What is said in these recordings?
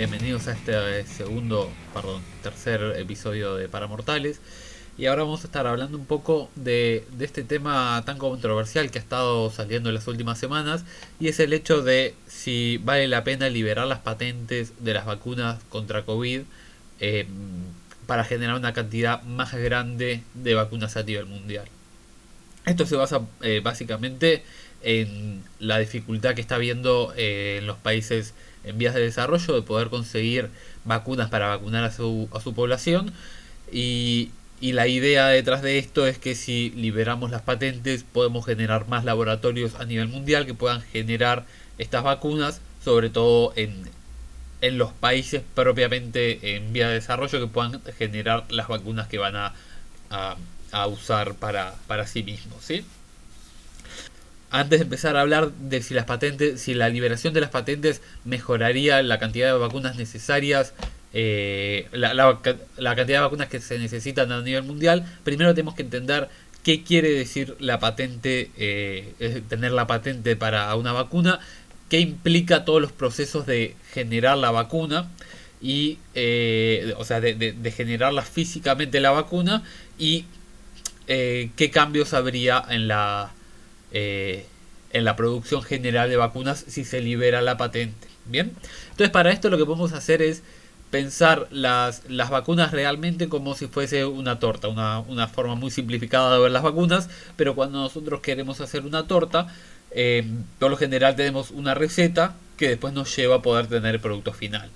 Bienvenidos a este segundo, perdón, tercer episodio de Paramortales. Y ahora vamos a estar hablando un poco de, este tema tan controversial que ha estado saliendo en las últimas semanas. Y es el hecho de si vale la pena liberar las patentes de las vacunas contra COVID eh, para generar una cantidad más grande de vacunas a nivel mundial. Esto se basa eh, básicamente en la dificultad que está habiendo eh, en los países en vías de desarrollo de poder conseguir vacunas para vacunar a su, a su población y, y la idea detrás de esto es que si liberamos las patentes podemos generar más laboratorios a nivel mundial que puedan generar estas vacunas, sobre todo en, en los países propiamente en vía de desarrollo que puedan generar las vacunas que van a, a, usar para, para sí mismos. ¿sí? Antes de empezar a hablar de si las patentes, si la liberación de las patentes mejoraría la cantidad de vacunas necesarias, eh, la, cantidad de vacunas que se necesitan a nivel mundial, primero tenemos que entender qué quiere decir la patente, eh, tener la patente para una vacuna, qué implica todos los procesos de generar la vacuna y, eh, o sea, de, de, generarla físicamente la vacuna y qué cambios habría en la eh, en la producción general de vacunas si se libera la patente. Bien, entonces para esto lo que podemos hacer es pensar las, vacunas realmente como si fuese una torta, una, una, forma muy simplificada de ver las vacunas, pero cuando nosotros queremos hacer una torta, eh, por lo general tenemos una receta que después nos lleva a poder tener el producto final.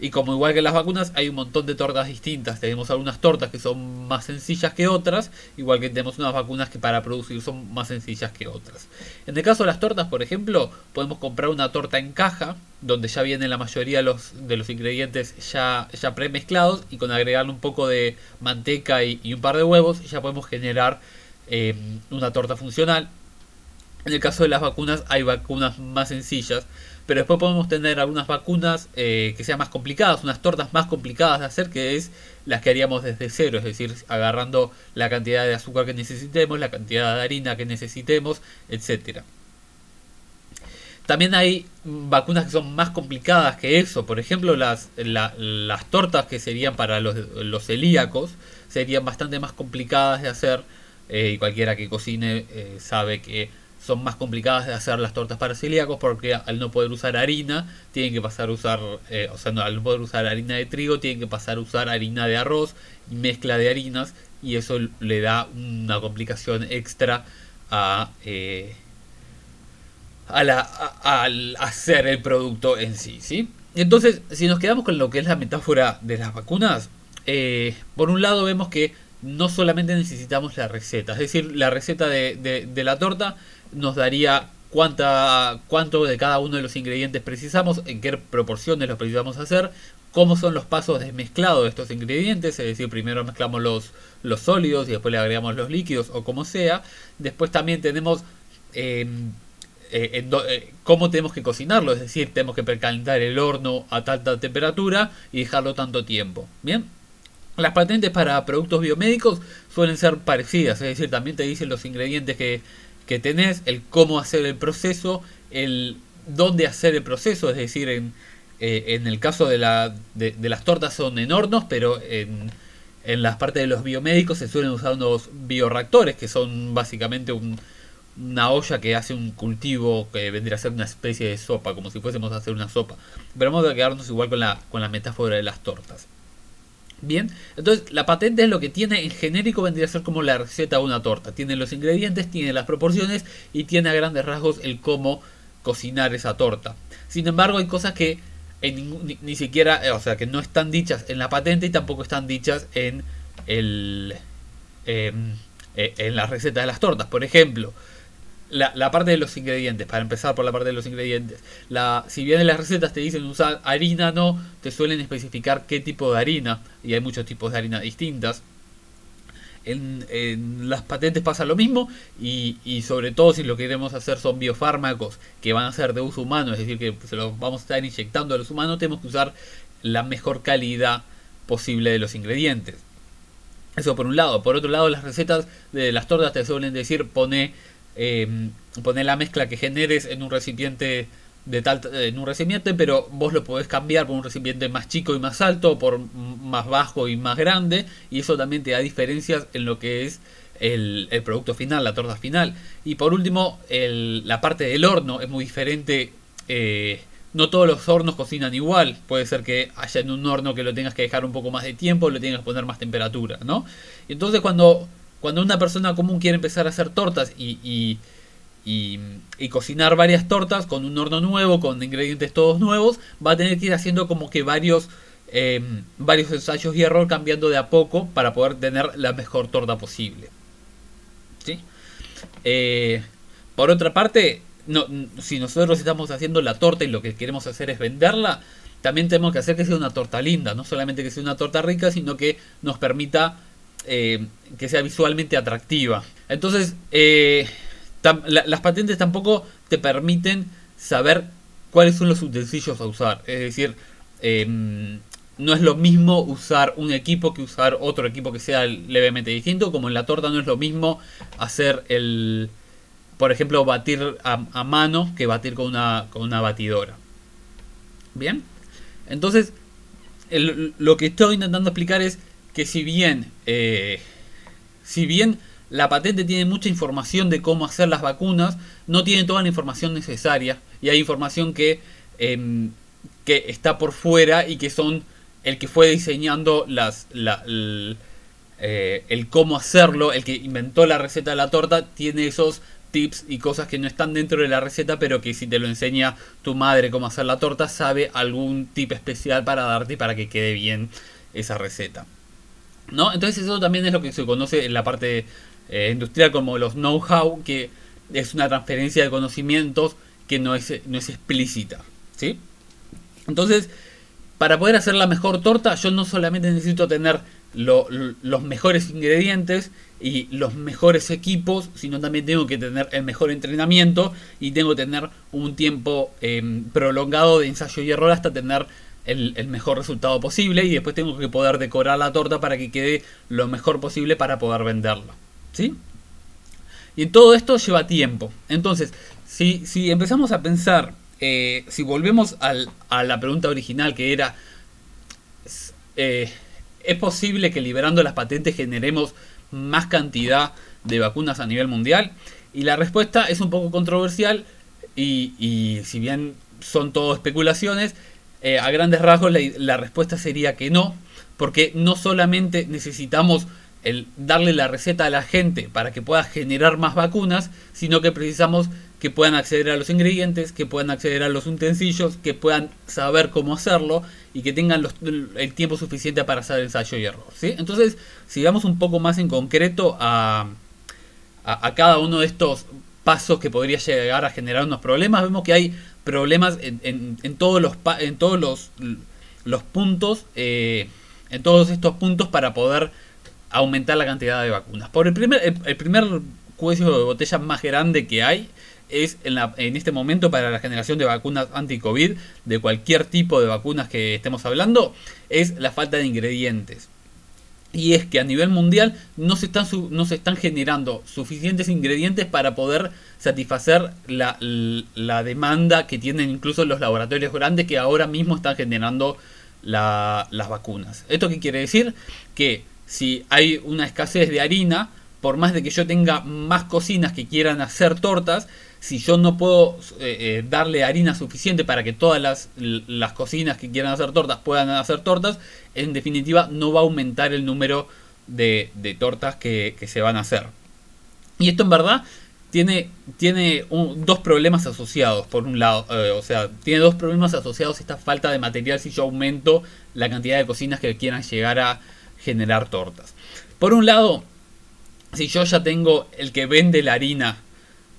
Y como igual que las vacunas, hay un montón de tortas distintas. Tenemos algunas tortas que son más sencillas que otras, igual que tenemos unas vacunas que para producir son más sencillas que otras. En el caso de las tortas, por ejemplo, podemos comprar una torta en caja, donde ya vienen la mayoría de los, ingredientes ya, ya premezclados, y con agregarle un poco de manteca y, un par de huevos, ya podemos generar eh, una torta funcional. En el caso de las vacunas, hay vacunas más sencillas pero después podemos tener algunas vacunas eh, que sean más complicadas, unas tortas más complicadas de hacer, que es las que haríamos desde cero, es decir, agarrando la cantidad de azúcar que necesitemos, la cantidad de harina que necesitemos, etcétera. También hay vacunas que son más complicadas que eso. Por ejemplo, las, las tortas que serían para los, los, celíacos serían bastante más complicadas de hacer. Eh, y cualquiera que cocine eh, sabe que son más complicadas de hacer las tortas para celíacos porque al no poder usar harina tienen que pasar a usar, eh, o sea, no, al no poder usar harina de trigo tienen que pasar a usar harina de arroz y mezcla de harinas y eso le da una complicación extra a, eh, a la, al hacer el producto en sí, ¿sí? Entonces, si nos quedamos con lo que es la metáfora de las vacunas, eh, por un lado vemos que no solamente necesitamos la receta, es decir, la receta de, de la torta nos daría cuánta, cuánto de cada uno de los ingredientes precisamos, en qué proporciones los precisamos hacer, cómo son los pasos de mezclado de estos ingredientes, es decir, primero mezclamos los, los sólidos y después le agregamos los líquidos o como sea. Después también tenemos em, eh, eh, cómo tenemos que cocinarlo, es decir, tenemos que precalentar el horno a tanta temperatura y dejarlo tanto tiempo. Bien. Las patentes para productos biomédicos suelen ser parecidas, es decir, también te dicen los ingredientes que, que tenés, el cómo hacer el proceso, el dónde hacer el proceso, es decir, en, eh, en el caso de, la, de, las tortas son en hornos, pero en, en las partes de los biomédicos se suelen usar unos bioreactores, que son básicamente un, una olla que hace un cultivo que vendría a ser una especie de sopa, como si fuésemos a hacer una sopa. Pero vamos a quedarnos igual con la, con la metáfora de las tortas. Bien, entonces la patente es lo que tiene en genérico vendría a ser como la receta de una torta. Tiene los ingredientes, tiene las proporciones y tiene a grandes rasgos el cómo cocinar esa torta. Sin embargo, hay cosas que ni, siquiera, eh, o sea, que no están dichas en la patente y tampoco están dichas en el em, eh, en la receta de las tortas. Por ejemplo, la, parte de los ingredientes, para empezar por la parte de los ingredientes. La, si bien en las recetas te dicen usar harina, no, te suelen especificar qué tipo de harina, y hay muchos tipos de harina distintas. En, las patentes pasa lo mismo y, y, sobre todo si lo que queremos hacer son biofármacos que van a ser de uso humano, es decir, que se los vamos a estar inyectando a los humanos, tenemos que usar la mejor calidad posible de los ingredientes. Eso por un lado. Por otro lado, las recetas de las tortas te suelen decir pone eh, poner la mezcla que generes en un recipiente de tal en un recipiente, pero vos lo podés cambiar por un recipiente más chico y más alto, por más bajo y más grande, y eso también te da diferencias en lo que es el, producto final, la torta final. Y por último, la parte del horno es muy diferente. Eh, no todos los hornos cocinan igual. Puede ser que haya en un horno que lo tengas que dejar un poco más de tiempo, lo tengas que poner más temperatura, ¿no? Entonces cuando, cuando una persona común quiere empezar a hacer tortas y y, cocinar varias tortas con un horno nuevo, con ingredientes todos nuevos, va a tener que ir haciendo como que varios, eh, varios ensayos y error cambiando de a poco para poder tener la mejor torta posible. ¿Sí? Eh, por otra parte, no, si nosotros estamos haciendo la torta y lo que queremos hacer es venderla, también tenemos que hacer que sea una torta linda, no solamente que sea una torta rica, sino que nos permita eh, que sea visualmente atractiva. Entonces, las patentes tampoco te permiten saber cuáles son los utensilios a usar. Es decir, em, no es lo mismo usar un equipo que usar otro equipo que sea levemente distinto. Como en la torta no es lo mismo hacer el, por ejemplo, batir a, mano que batir con una, con una batidora. Bien, entonces lo que estoy intentando explicar es que si bien, eh, si bien la patente tiene mucha información de cómo hacer las vacunas, no tiene toda la información necesaria y hay información que, em, que está por fuera y que son el que fue diseñando las, eh, el, cómo hacerlo, el que inventó la receta de la torta, tiene esos tips y cosas que no están dentro de la receta, pero que si te lo enseña tu madre cómo hacer la torta, sabe algún tip especial para darte para que quede bien esa receta. ¿No? Entonces eso también es lo que se conoce en la parte eh, industrial como los know-how, que es una transferencia de conocimientos que no es, no es explícita. ¿sí? Entonces, para poder hacer la mejor torta, yo no solamente necesito tener los mejores ingredientes y los mejores equipos, sino también tengo que tener el mejor entrenamiento y tengo que tener un tiempo em, prolongado de ensayo y error hasta tener el, mejor resultado posible y después tengo que poder decorar la torta para que quede lo mejor posible para poder venderla. ¿Sí? Y todo esto lleva tiempo. Entonces, si, si empezamos a pensar, eh, si volvemos a la pregunta original que era, eh, ¿es posible que liberando las patentes generemos más cantidad de vacunas a nivel mundial? Y la respuesta es un poco controversial y, si bien son todo especulaciones, eh, a grandes rasgos la respuesta sería que no, porque no solamente necesitamos el darle la receta a la gente para que pueda generar más vacunas, sino que precisamos que puedan acceder a los ingredientes, que puedan acceder a los utensilios, que puedan saber cómo hacerlo y que tengan el tiempo suficiente para hacer ensayo y error. ¿sí? Entonces, sigamos un poco más en concreto a, a, cada uno de estos pasos que podría llegar a generar unos problemas. Vemos que hay problemas en, en, todos los en todos los, los puntos, eh, en todos estos puntos para poder aumentar la cantidad de vacunas. Por el primer, el, primer cuello de botella más grande que hay es en, la, en este momento para la generación de vacunas anti-COVID, de cualquier tipo de vacunas que estemos hablando, es la falta de ingredientes. Y es que a nivel mundial no se están, no se están generando suficientes ingredientes para poder satisfacer la, la, demanda que tienen incluso los laboratorios grandes que ahora mismo están generando las vacunas. ¿Esto qué quiere decir? Que si hay una escasez de harina, por más de que yo tenga más cocinas que quieran hacer tortas, si yo no puedo eh, eh, darle harina suficiente para que todas las, las, cocinas que quieran hacer tortas puedan hacer tortas, en definitiva no va a aumentar el número de, tortas que, se van a hacer. Y esto en verdad tiene, tiene dos problemas asociados, por un lado, eh, o sea, tiene dos problemas asociados esta falta de material si yo aumento la cantidad de cocinas que quieran llegar a, generar tortas. Por un lado, si yo ya tengo el que vende la harina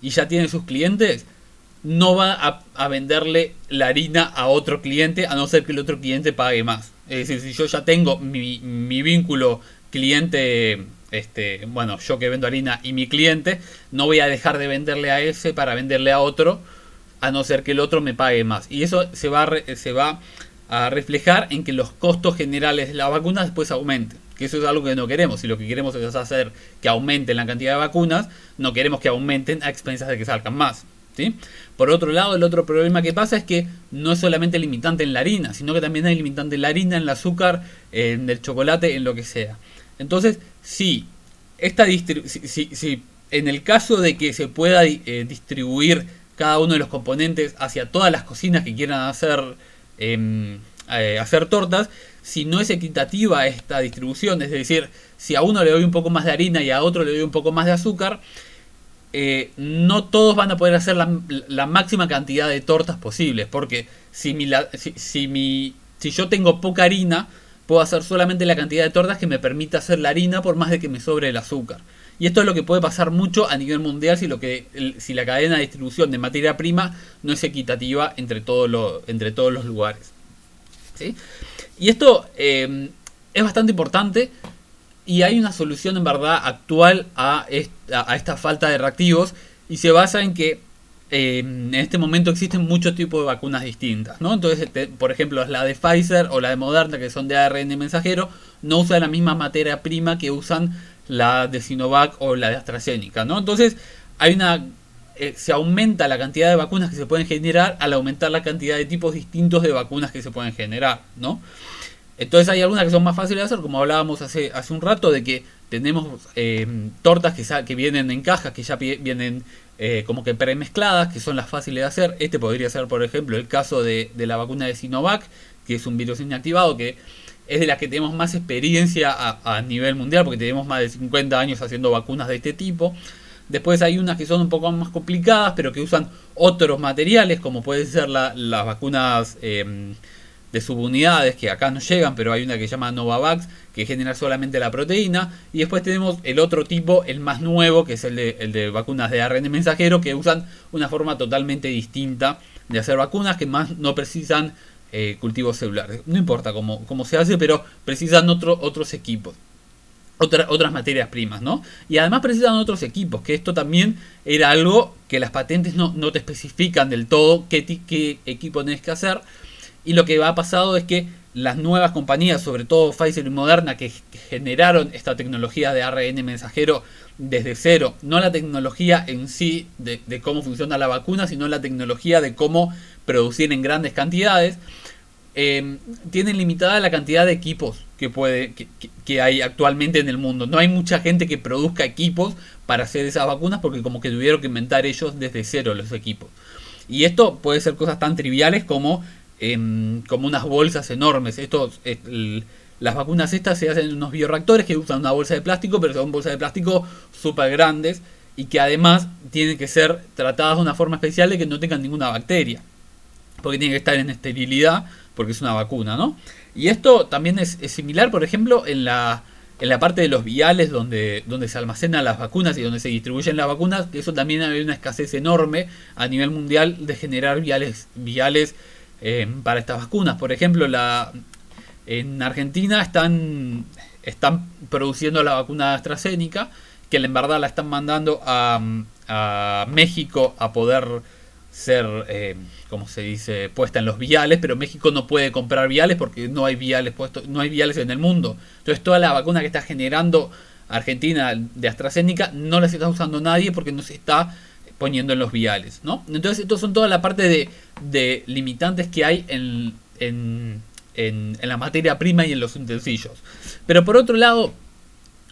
y ya tiene sus clientes, no va a, venderle la harina a otro cliente a no ser que el otro cliente pague más. Es decir, si yo ya tengo mi, mi vínculo cliente, este, bueno, yo que vendo harina y mi cliente, no voy a dejar de venderle a ese para venderle a otro, a no ser que el otro me pague más. Y eso se va, se va a reflejar en que los costos generales de la vacuna después aumenten. Que eso es algo que no queremos. Si lo que queremos es hacer que aumenten la cantidad de vacunas, no queremos que aumenten a expensas de que salgan más. ¿sí? Por otro lado, el otro problema que pasa es que no es solamente limitante en la harina, sino que también hay limitante en la harina, en el azúcar, en el chocolate, en lo que sea. Entonces, si, esta si, si, en el caso de que se pueda eh, distribuir cada uno de los componentes hacia todas las cocinas que quieran hacer, em, eh, hacer tortas, si no es equitativa esta distribución, es decir, si a uno le doy un poco más de harina y a otro le doy un poco más de azúcar, eh, no todos van a poder hacer la, máxima cantidad de tortas posibles, porque si, mi, si, mi, si yo tengo poca harina, puedo hacer solamente la cantidad de tortas que me permita hacer la harina por más de que me sobre el azúcar. Y esto es lo que puede pasar mucho a nivel mundial si, lo que, si la cadena de distribución de materia prima no es equitativa entre, todo entre todos los lugares. Y esto eh, es bastante importante y hay una solución en verdad actual a esta, falta de reactivos y se basa en que eh, en este momento existen muchos tipos de vacunas distintas, ¿no? Entonces, este, por ejemplo, la de Pfizer o la de Moderna, que son de ARN mensajero, no usan la misma materia prima que usan la de Sinovac o la de AstraZeneca, ¿no? Entonces, hay una eh, se aumenta la cantidad de vacunas que se pueden generar al aumentar la cantidad de tipos distintos de vacunas que se pueden generar, ¿no? Entonces hay algunas que son más fáciles de hacer, como hablábamos hace, hace un rato, de que tenemos eh, tortas que, que vienen en cajas, que ya vienen eh, como que premezcladas, que son las fáciles de hacer. Este podría ser, por ejemplo, el caso de, la vacuna de Sinovac, que es un virus inactivado, que es de las que tenemos más experiencia a, nivel mundial, porque tenemos más de 50 años haciendo vacunas de este tipo. Después hay unas que son un poco más complicadas, pero que usan otros materiales, como pueden ser las vacunas... Eh, de subunidades que acá no llegan, pero hay una que se llama Novavax que genera solamente la proteína. Y después tenemos el otro tipo, el más nuevo, que es el de, el de vacunas de ARN mensajero, que usan una forma totalmente distinta de hacer vacunas que más no precisan eh, cultivos celulares. No importa cómo, cómo, se hace, pero precisan otro, otros equipos. Otras materias primas, ¿no? Y además precisan otros equipos, que esto también era algo que las patentes no, no te especifican del todo qué, qué equipo tenés que hacer. Y lo que ha pasado es que las nuevas compañías, sobre todo Pfizer y Moderna, que, generaron esta tecnología de ARN mensajero desde cero, no la tecnología en sí de, cómo funciona la vacuna, sino la tecnología de cómo producir en grandes cantidades, eh, tienen limitada la cantidad de equipos que, puede, que, hay actualmente en el mundo. No hay mucha gente que produzca equipos para hacer esas vacunas porque como que tuvieron que inventar ellos desde cero los equipos. Y esto puede ser cosas tan triviales como como unas bolsas enormes. Estos, las vacunas estas se hacen en unos bioreactores que usan una bolsa de plástico, pero son bolsas de plástico súper grandes y que además tienen que ser tratadas de una forma especial de que no tengan ninguna bacteria. Porque tienen que estar en esterilidad, porque es una vacuna, ¿no? Y esto también es, similar, por ejemplo, en la, en la parte de los viales donde, donde se almacenan las vacunas y donde se distribuyen las vacunas, eso también hay una escasez enorme a nivel mundial de generar viales, viales eh, para estas vacunas. Por ejemplo, la, en Argentina están, están produciendo la vacuna AstraZeneca, que en verdad la están mandando a, México a poder ser, eh, como se dice, puesta en los viales, pero México no puede comprar viales porque no hay viales puestos, no hay viales en el mundo. Entonces toda la vacuna que está generando Argentina de AstraZeneca no la está usando nadie porque no se está poniendo en los viales, ¿no? Entonces, estos son toda la parte de, de limitantes que hay en, en, en, la materia prima y en los utensilios. Pero por otro lado,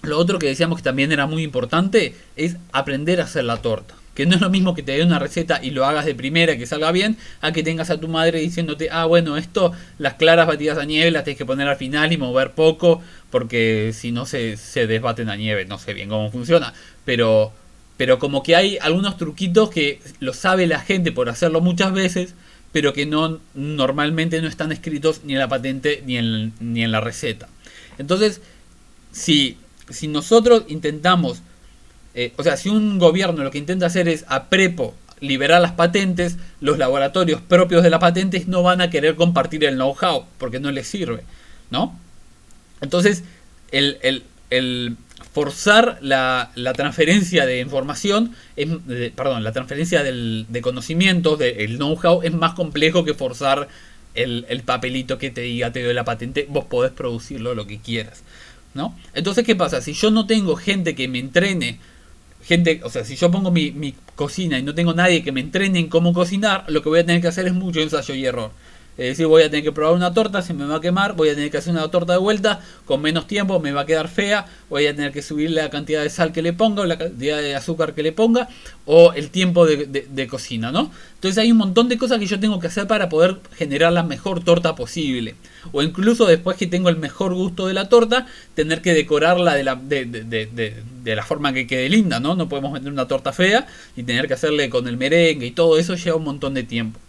lo otro que decíamos que también era muy importante es aprender a hacer la torta. Que no es lo mismo que te dé una receta y lo hagas de primera, que salga bien, a que tengas a tu madre diciéndote, ah, bueno, esto, las claras batidas a nieve las tienes que poner al final y mover poco, porque si no se, se desbaten a nieve. No sé bien cómo funciona, pero pero como que hay algunos truquitos que lo sabe la gente por hacerlo muchas veces, pero que no normalmente no están escritos ni en la patente ni en, ni en la receta. Entonces, si, si nosotros intentamos, eh, o sea, si un gobierno lo que intenta hacer es a prepo liberar las patentes, los laboratorios propios de las patentes no van a querer compartir el know-how porque no les sirve, ¿no? Entonces, el, el, el, forzar la, transferencia de información, perdón, la transferencia de conocimientos, del know-how, es más complejo que forzar el, papelito que te diga te doy la patente, vos podés producirlo lo que quieras. ¿no? Entonces, ¿qué pasa? Si yo no tengo gente que me entrene gente, o sea, si yo pongo mi, mi cocina y no tengo nadie que me entrene en cómo cocinar, lo que voy a tener que hacer es mucho ensayo y error. Es decir, voy a tener que probar una torta, se me va a quemar, voy a tener que hacer una torta de vuelta con menos tiempo, me va a quedar fea, voy a tener que subir la cantidad de sal que le ponga, o la cantidad de azúcar que le ponga, o el tiempo de, cocina, ¿no? Entonces hay un montón de cosas que yo tengo que hacer para poder generar la mejor torta posible. O incluso después que tengo el mejor gusto de la torta, tener que decorarla de la, de, de la forma que quede linda, ¿no? No podemos vender una torta fea y tener que hacerle con el merengue y todo eso lleva un montón de tiempo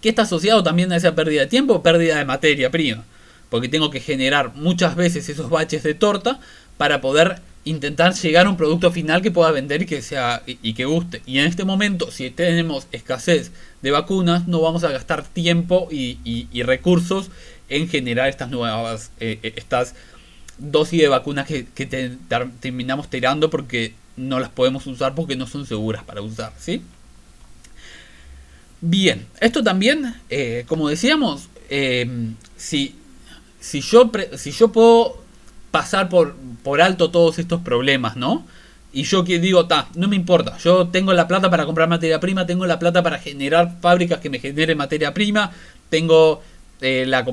que está asociado también a esa pérdida de tiempo, pérdida de materia prima, porque tengo que generar muchas veces esos baches de torta para poder intentar llegar a un producto final que pueda vender y que sea y, que guste. Y en este momento, si tenemos escasez de vacunas, no vamos a gastar tiempo y, recursos en generar estas nuevas eh, eh, estas dosis de vacunas que, terminamos tirando porque no las podemos usar porque no son seguras para usar, ¿sí? Bien, esto también, eh, como decíamos, eh, si, si, yo si yo puedo pasar por, alto todos estos problemas, ¿no? Y yo que digo, ta, no me importa, yo tengo la plata para comprar materia prima, tengo la plata para generar fábricas que me generen materia prima, tengo eh, la,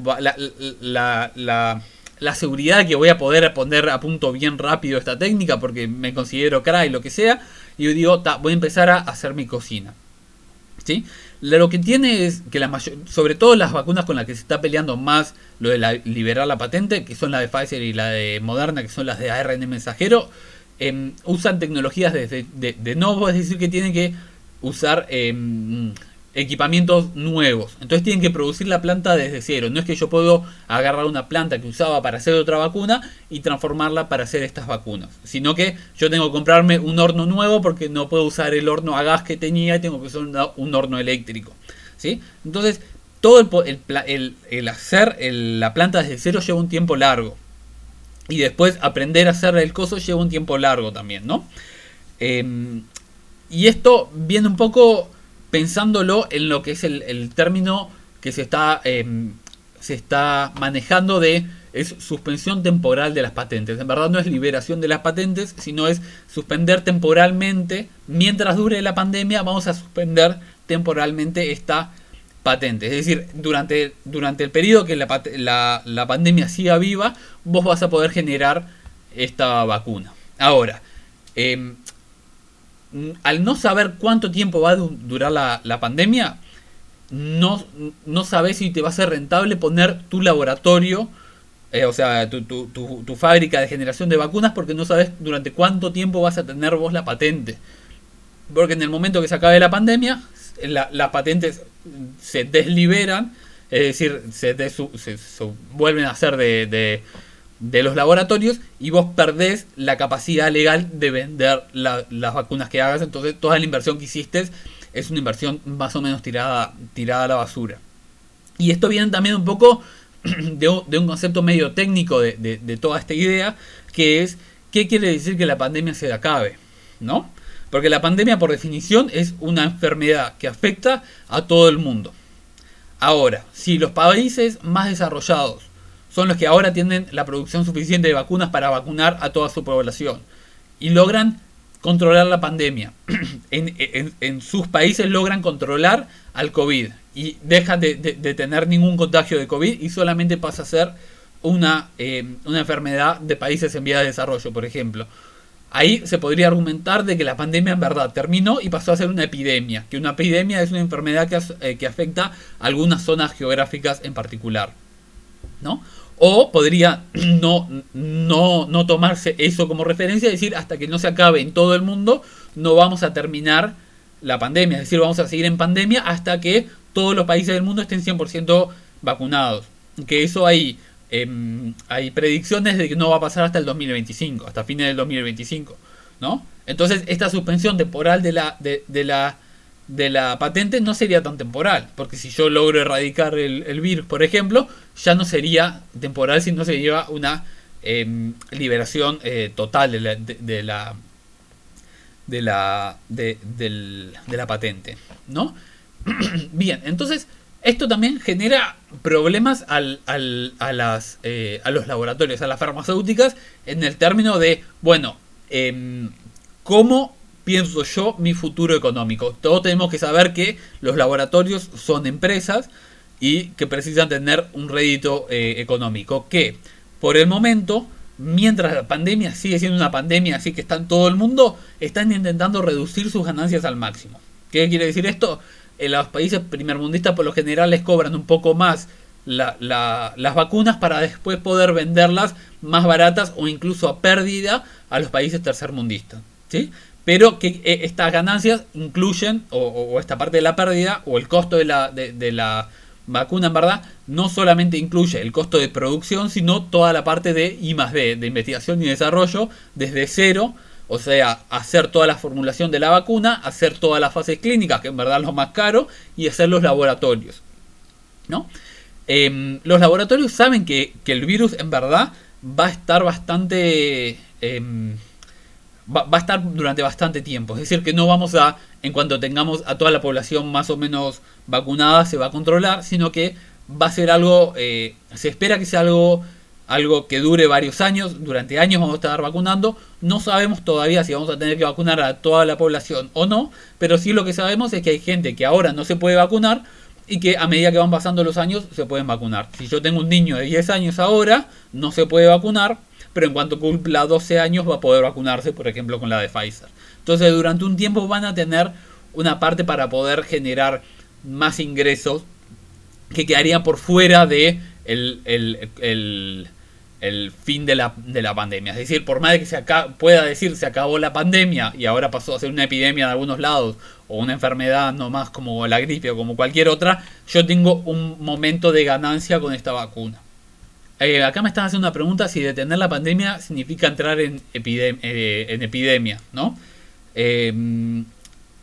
la, la, seguridad que voy a poder poner a punto bien rápido esta técnica porque me considero crack y lo que sea, y yo digo, ta, voy a empezar a hacer mi cocina. ¿Sí? Lo que tiene es que la mayor, sobre todo las vacunas con las que se está peleando más lo de liberar la patente, que son la de Pfizer y la de Moderna, que son las de ARN mensajero, em, usan tecnologías de, de, nuevo, es decir, que tienen que usar em, equipamientos nuevos. Entonces tienen que producir la planta desde cero. No es que yo puedo agarrar una planta que usaba para hacer otra vacuna y transformarla para hacer estas vacunas. Sino que yo tengo que comprarme un horno nuevo porque no puedo usar el horno a gas que tenía y tengo que usar un horno eléctrico. ¿sí? Entonces todo el, el, hacer la planta desde cero lleva un tiempo largo. Y después aprender a hacer el coso lleva un tiempo largo también, ¿no? Em, y esto viene un poco pensándolo en lo que es el, término que se está, em, se está manejando de es suspensión temporal de las patentes. En verdad no es liberación de las patentes, sino es suspender temporalmente, mientras dure la pandemia, vamos a suspender temporalmente esta patente. Es decir, durante, durante el periodo que la, pandemia siga viva, vos vas a poder generar esta vacuna. Ahora, eh, al no saber cuánto tiempo va a durar la, pandemia, no, no sabes si te va a ser rentable poner tu laboratorio, eh, o sea, tu, tu, tu, fábrica de generación de vacunas, porque no sabes durante cuánto tiempo vas a tener vos la patente. Porque en el momento que se acabe la pandemia, las patentes se desliberan, es decir, se, se, vuelven a de de los laboratorios y vos perdés la capacidad legal de vender las vacunas que hagas. Entonces toda la inversión que hiciste es una inversión más o menos tirada, tirada a la basura. Y esto viene también un poco de un, concepto medio técnico de, toda esta idea, que es qué quiere decir que la pandemia se acabe, ¿no? Porque la pandemia por definición es una enfermedad que afecta a todo el mundo. Ahora, si los países más desarrollados son los que ahora tienen la producción suficiente de vacunas para vacunar a toda su población. Y logran controlar la pandemia. en, sus países logran controlar al COVID y dejan de, tener ningún contagio de COVID y solamente pasa a ser una, eh, una enfermedad de países en vía de desarrollo, por ejemplo. Ahí se podría argumentar de que la pandemia en verdad terminó y pasó a ser una epidemia, que una epidemia es una enfermedad que, eh, que afecta a algunas zonas geográficas en particular. ¿no? O podría no, no, no tomarse eso como referencia decir hasta que no se acabe en todo el mundo, no vamos a terminar la pandemia. Es decir, vamos a seguir en pandemia hasta que todos los países del mundo estén 100% vacunados. Que eso hay, em, hay predicciones de que no va a pasar hasta el 2025, hasta fines del 2025. ¿no? Entonces, esta suspensión temporal de la, de la de la patente no sería tan temporal, porque si yo logro erradicar el, virus, por ejemplo, ya no sería temporal, sino sería una em, liberación eh, total de la, de, la de la de, la patente, ¿no? Bien, entonces esto también genera problemas al, al, a, las, eh, a los laboratorios, a las farmacéuticas, en el término de, bueno, eh, cómo pienso yo mi futuro económico. Todos tenemos que saber que los laboratorios son empresas y que precisan tener un rédito eh, económico. Que por el momento, mientras la pandemia sigue siendo una pandemia, así que está en todo el mundo, están intentando reducir sus ganancias al máximo. ¿Qué quiere decir esto? En los países primermundistas por lo general les cobran un poco más las vacunas para después poder venderlas más baratas o incluso a pérdida a los países tercermundistas. ¿sí? Pero que eh, estas ganancias incluyen, o, esta parte de la pérdida, o el costo de la, de, la vacuna en verdad, no solamente incluye el costo de producción, sino toda la parte de I más D, de investigación y desarrollo, desde cero o sea, hacer toda la formulación de la vacuna, hacer todas las fases clínicas, que en verdad es lo más caro, y hacer los laboratorios. ¿no? Em, los laboratorios saben que, el virus en verdad va a estar bastante... Em, va, a estar durante bastante tiempo. Es decir, que no vamos a, en cuanto tengamos a toda la población más o menos vacunada, se va a controlar, sino que va a ser algo, eh, se espera que sea algo algo que dure varios años, durante años vamos a estar vacunando, no sabemos todavía si vamos a tener que vacunar a toda la población o no, pero sí lo que sabemos es que hay gente que ahora no se puede vacunar y que a medida que van pasando los años se pueden vacunar. Si yo tengo un niño de 10 años ahora, no se puede vacunar, pero en cuanto cumpla 12 años va a poder vacunarse, por ejemplo, con la de Pfizer. Entonces durante un tiempo van a tener una parte para poder generar más ingresos que quedarían por fuera de el, el el fin de la, de la pandemia. Es decir, por más de que se pueda decir se acabó la pandemia y ahora pasó a ser una epidemia en algunos lados o una enfermedad no más como la gripe o como cualquier otra, yo tengo un momento de ganancia con esta vacuna. Eh, acá me están haciendo una pregunta si detener la pandemia significa entrar en, eh, en epidemia, ¿no? Em,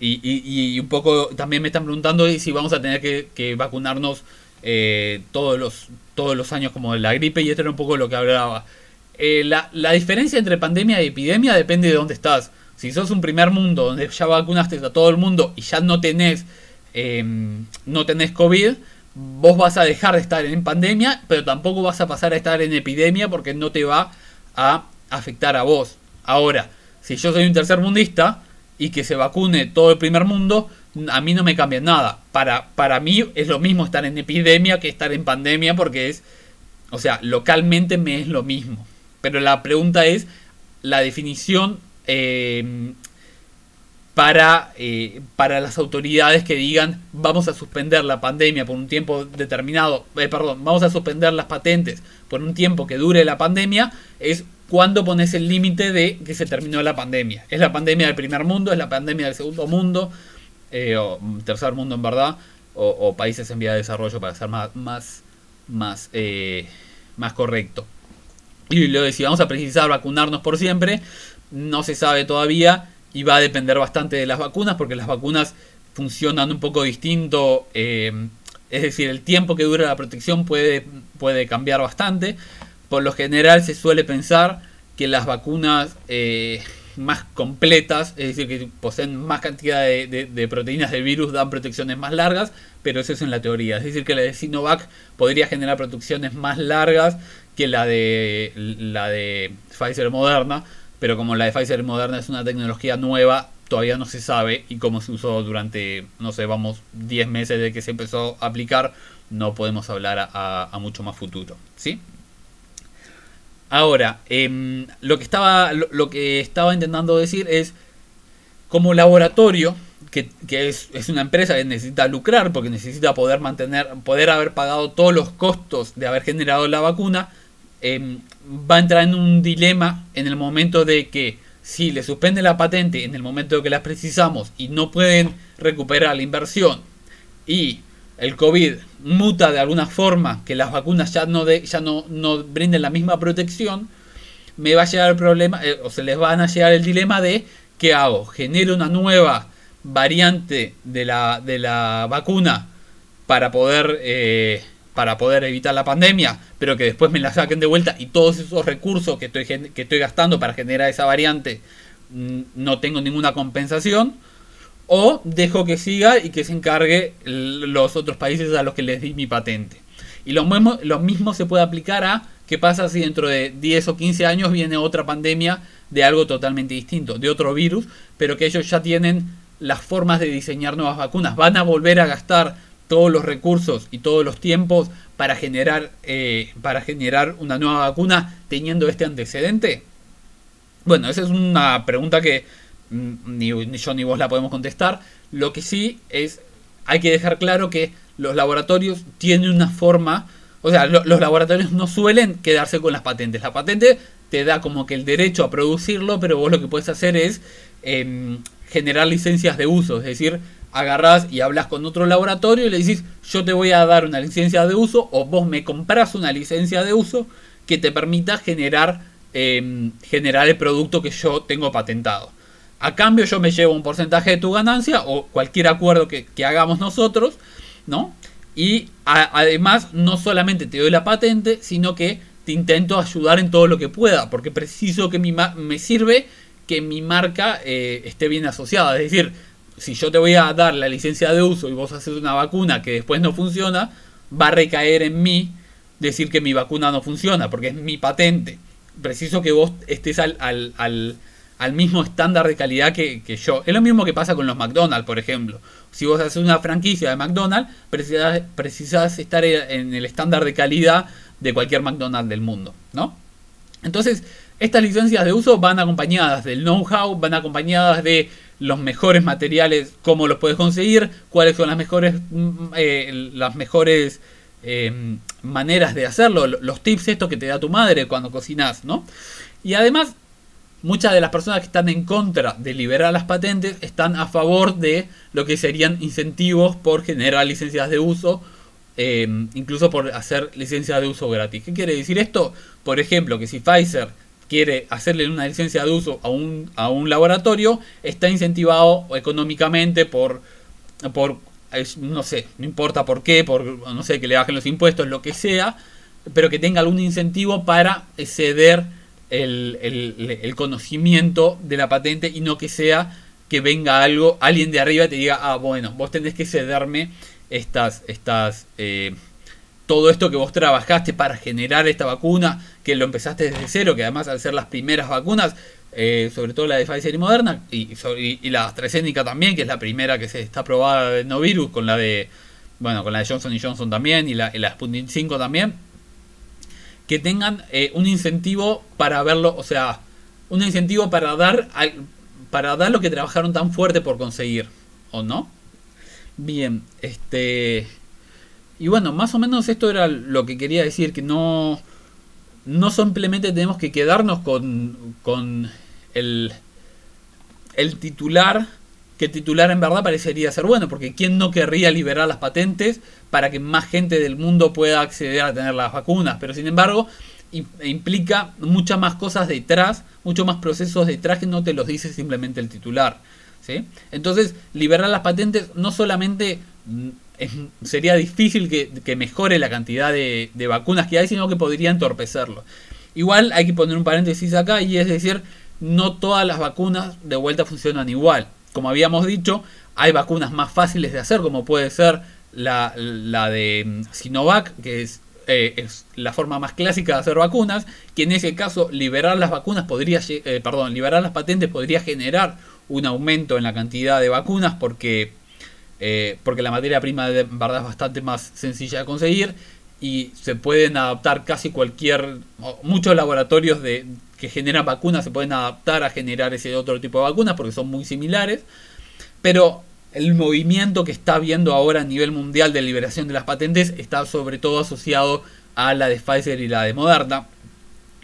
y, un poco también me están preguntando si vamos a tener que, que vacunarnos eh, todos, los, todos los años como la gripe y esto era un poco lo que hablaba. Eh, la, diferencia entre pandemia y epidemia depende de dónde estás. Si sos un primer mundo donde ya vacunaste a todo el mundo y ya no tenés, em, no tenés COVID, vos vas a dejar de estar en pandemia, pero tampoco vas a pasar a estar en epidemia porque no te va a afectar a vos. Ahora, si yo soy un tercer mundista y que se vacune todo el primer mundo, a mí no me cambia nada. Para, para mí es lo mismo estar en epidemia que estar en pandemia porque es, o sea, localmente me es lo mismo. Pero la pregunta es la definición eh, para, eh, para las autoridades que digan vamos a suspender la pandemia por un tiempo determinado, eh, perdón, vamos a suspender las patentes por un tiempo que dure la pandemia, es cuando pones el límite de que se terminó la pandemia. Es la pandemia del primer mundo, es la pandemia del segundo mundo, eh, o tercer mundo en verdad, o, países en vía de desarrollo para ser más, más, más, eh, correcto. Y de si vamos a precisar vacunarnos por siempre, no se sabe todavía y va a depender bastante de las vacunas porque las vacunas funcionan un poco distinto. Eh, es decir, el tiempo que dura la protección puede, puede cambiar bastante. Por lo general se suele pensar que las vacunas más completas, es decir, que poseen más cantidad de, proteínas del virus, dan protecciones más largas, pero eso es en la teoría. Es decir, que la de Sinovac podría generar protecciones más largas que la de, la de Pfizer Moderna, pero como la de Pfizer Moderna es una tecnología nueva, todavía no se sabe y como se usó durante, no sé, vamos, 10 meses de que se empezó a aplicar, no podemos hablar a, mucho más futuro. ¿Sí? Ahora, em, lo, que estaba, lo, que estaba intentando decir es, como laboratorio, que, es, una empresa que necesita lucrar porque necesita poder mantener, poder haber pagado todos los costos de haber generado la vacuna, em, va a entrar en un dilema en el momento de que si le suspende la patente en el momento que la precisamos y no pueden recuperar la inversión y el COVID muta de alguna forma, que las vacunas ya no, de, ya no, no brinden la misma protección, me va a llegar el problema, eh, o se les van a llegar el dilema de ¿qué hago? ¿Genero una nueva variante de la, de la vacuna para poder, eh, para poder evitar la pandemia, pero que después me la saquen de vuelta y todos esos recursos que estoy, que estoy gastando para generar esa variante mm, no tengo ninguna compensación? o dejo que siga y que se encargue los otros países a los que les di mi patente. Y lo mismo, lo mismo se puede aplicar a qué pasa si dentro de 10 o 15 años viene otra pandemia de algo totalmente distinto, de otro virus, pero que ellos ya tienen las formas de diseñar nuevas vacunas. Van a volver a gastar todos los recursos y todos los tiempos para generar, eh, para generar una nueva vacuna teniendo este antecedente? Bueno, esa es una pregunta que mm, ni, ni yo ni vos la podemos contestar. Lo que sí es, hay que dejar claro que los laboratorios tienen una forma, o sea, los laboratorios no suelen quedarse con las patentes. La patente te da como que el derecho a producirlo, pero vos lo que puedes hacer es em, generar licencias de uso, es decir, agarrás y hablas con otro laboratorio y le decís, yo te voy a dar una licencia de uso o vos me compras una licencia de uso que te permita generar, em, generar el producto que yo tengo patentado. A cambio yo me llevo un porcentaje de tu ganancia o cualquier acuerdo que, hagamos nosotros, ¿no? Y además no solamente te doy la patente, sino que te intento ayudar en todo lo que pueda, porque preciso que mi me sirve que mi marca eh, esté bien asociada. Es decir, si yo te voy a dar la licencia de uso y vos haces una vacuna que después no funciona, va a recaer en mí decir que mi vacuna no funciona, porque es mi patente. Preciso que vos estés al, al, al, mismo estándar de calidad que, yo. Es lo mismo que pasa con los McDonald's, por ejemplo. Si vos haces una franquicia de McDonald's, precisas estar en el estándar de calidad de cualquier McDonald's del mundo, ¿no? Entonces, estas licencias de uso van acompañadas del know-how, van acompañadas de los mejores materiales, cómo los puedes conseguir, cuáles son las mejores, mm, eh, las mejores eh, maneras de hacerlo, los tips estos que te da tu madre cuando cocinas, ¿no? Y además, muchas de las personas que están en contra de liberar las patentes están a favor de lo que serían incentivos por generar licencias de uso, eh, incluso por hacer licencias de uso gratis. ¿Qué quiere decir esto? Por ejemplo, que si Pfizer quiere hacerle una licencia de uso a un, a un laboratorio, está incentivado económicamente por, por, no sé, no importa por qué, por, no sé, que le bajen los impuestos, lo que sea, pero que tenga algún incentivo para ceder el, el, conocimiento de la patente y no que sea que venga algo, alguien de arriba te diga, ah, bueno, vos tenés que cederme estas, estas, eh, todo esto que vos trabajaste para generar esta vacuna, que lo empezaste desde cero, que además al ser las primeras vacunas, eh, sobre todo la de Pfizer y Moderna, y, y, la AstraZeneca también, que es la primera que se está aprobada de no virus, con la de, bueno, con la de Johnson Johnson también, y la, y la Sputnik 5 también, que tengan eh, un incentivo para verlo, o sea, un incentivo para dar, para dar lo que trabajaron tan fuerte por conseguir, ¿o no? Bien, este... Y bueno, más o menos esto era lo que quería decir, que no, no simplemente tenemos que quedarnos con, con el, el titular, que titular en verdad parecería ser bueno, porque ¿quién no querría liberar las patentes para que más gente del mundo pueda acceder a tener las vacunas? Pero sin embargo, implica muchas más cosas detrás, muchos más procesos detrás que no te los dice simplemente el titular. ¿sí? Entonces, liberar las patentes no solamente sería difícil que, mejore la cantidad de, vacunas que hay, sino que podría entorpecerlo. Igual hay que poner un paréntesis acá y es decir, no todas las vacunas de vuelta funcionan igual. Como habíamos dicho, hay vacunas más fáciles de hacer, como puede ser la, de mm, Sinovac, que es, eh, es, la forma más clásica de hacer vacunas, que en ese caso liberar las vacunas podría, eh, perdón, liberar las patentes podría generar un aumento en la cantidad de vacunas porque eh, porque la materia prima de verdad es bastante más sencilla de conseguir y se pueden adaptar casi cualquier, muchos laboratorios de, que generan vacunas se pueden adaptar a generar ese otro tipo de vacunas porque son muy similares, pero el movimiento que está habiendo ahora a nivel mundial de liberación de las patentes está sobre todo asociado a la de Pfizer y la de Moderna.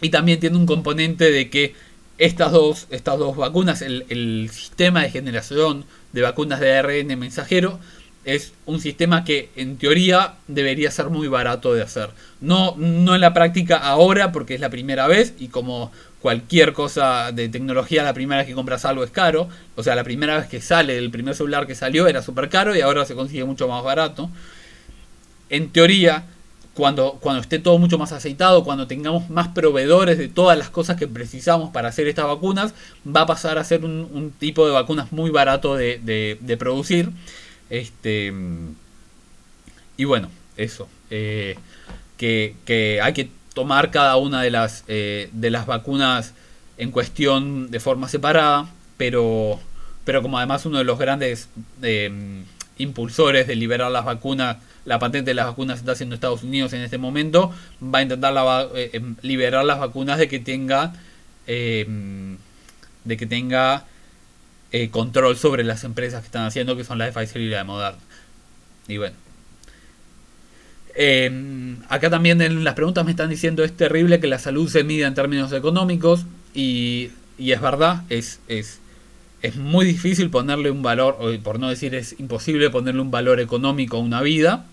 Y también tiene un componente de que estas dos, estas dos vacunas, el, el sistema de generación de vacunas de ARN mensajero es un sistema que en teoría debería ser muy barato de hacer. No, no en la práctica ahora porque es la primera vez y como cualquier cosa de tecnología la primera vez que compras algo es caro. O sea, la primera vez que sale, el primer celular que salió era súper caro y ahora se consigue mucho más barato. En teoría cuando, cuando esté todo mucho más aceitado, cuando tengamos más proveedores de todas las cosas que precisamos para hacer estas vacunas, va a pasar a ser un, tipo de vacunas muy barato de, producir. Este, y bueno, eso. Eh, que, hay que tomar cada una de las, eh, de las vacunas en cuestión de forma separada, pero, pero como además uno de los grandes em, impulsores de liberar las vacunas, la patente de las vacunas está haciendo Estados Unidos en este momento, va a intentar eh, em, liberar las vacunas de que tenga em, de que tenga eh, control sobre las empresas que están haciendo, que son la de Pfizer y la de Moderna. Y bueno. acá también en las preguntas me están diciendo es terrible que la salud se mida en términos económicos. Y, es verdad, es, es, es, muy difícil ponerle un valor, o por no decir es imposible ponerle un valor económico a una vida.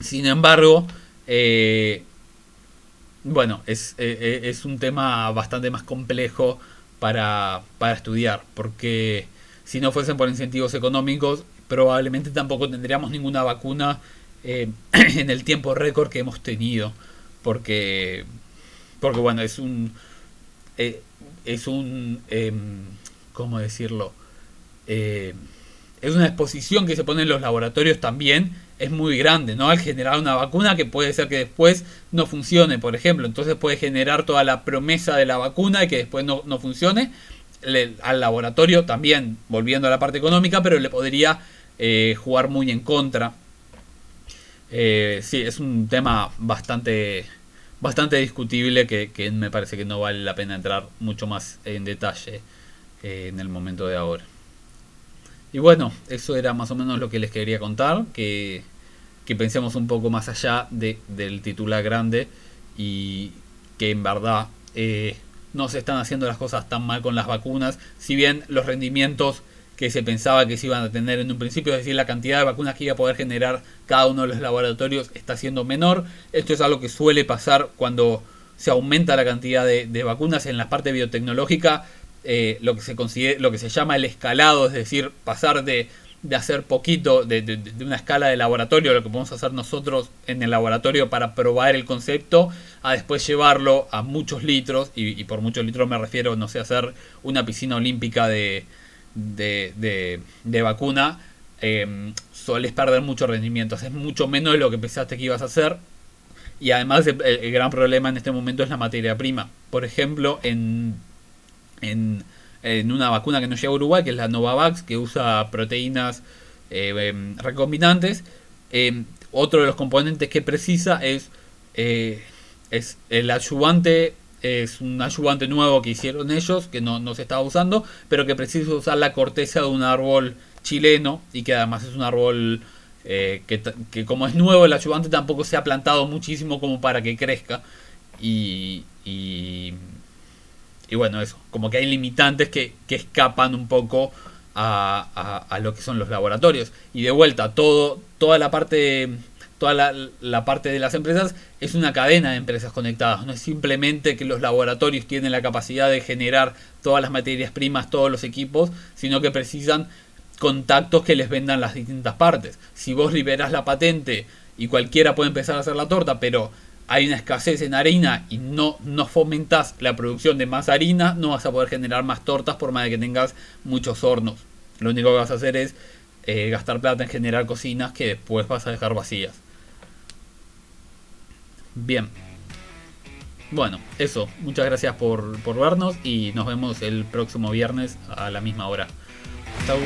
Sin embargo, eh, bueno, es, eh, eh, es, un tema bastante más complejo para, para estudiar, porque si no fuesen por incentivos económicos, probablemente tampoco tendríamos ninguna vacuna en el tiempo récord que hemos tenido, porque, porque bueno, es un, es un, eh, ¿cómo decirlo? Eh, es una exposición que se pone en los laboratorios también, es muy grande, ¿no? Al generar una vacuna que puede ser que después no funcione, por ejemplo, entonces puede generar toda la promesa de la vacuna y que después no, funcione. al laboratorio también, volviendo a la parte económica, pero le podría eh, jugar muy en contra. sí, es un tema bastante bastante discutible que, me parece que no vale la pena entrar mucho más en detalle eh, en el momento de ahora. Y bueno, eso era más o menos lo que les quería contar, que, pensemos un poco más allá de, del titular grande y que en verdad eh, no se están haciendo las cosas tan mal con las vacunas, si bien los rendimientos que se pensaba que se iban a tener en un principio, es decir, la cantidad de vacunas que iba a poder generar cada uno de los laboratorios está siendo menor. Esto es algo que suele pasar cuando se aumenta la cantidad de, vacunas en la parte biotecnológica, eh, lo, que se considera, lo que se llama el escalado, es decir, pasar de, hacer poquito, de, una escala de laboratorio, lo que podemos hacer nosotros en el laboratorio para probar el concepto, a después llevarlo a muchos litros, y, por muchos litros me refiero, no sé, hacer una piscina olímpica de de, de, vacuna, eh, perder mucho rendimiento. Es mucho menos de lo que pensaste que ibas a hacer. Y además el, gran problema en este momento es la materia prima. Por ejemplo, en, en, una vacuna que nos llega a Uruguay, que es la Novavax, que usa proteínas eh, em, recombinantes, em, otro de los componentes que precisa es, eh, es el ayudante es un ayudante nuevo que hicieron ellos, que no, se estaba usando, pero que precisa usar la corteza de un árbol chileno y que además es un árbol eh, que, como es nuevo el ayudante tampoco se ha plantado muchísimo como para que crezca. Y, bueno, eso, como que hay limitantes que, escapan un poco a, a, lo que son los laboratorios. Y de vuelta, todo, toda la parte toda la, parte de las empresas es una cadena de empresas conectadas. No es simplemente que los laboratorios tienen la capacidad de generar todas las materias primas, todos los equipos, sino que precisan contactos que les vendan las distintas partes. Si vos liberas la patente y cualquiera puede empezar a hacer la torta, pero hay una escasez en harina y no, no fomentas la producción de más harina, no vas a poder generar más tortas por más de que tengas muchos hornos. Lo único que vas a hacer es eh, gastar plata en generar cocinas que después vas a dejar vacías. Bien. Bueno, eso. Muchas gracias por, por vernos y nos vemos el próximo viernes a la misma hora. Chau.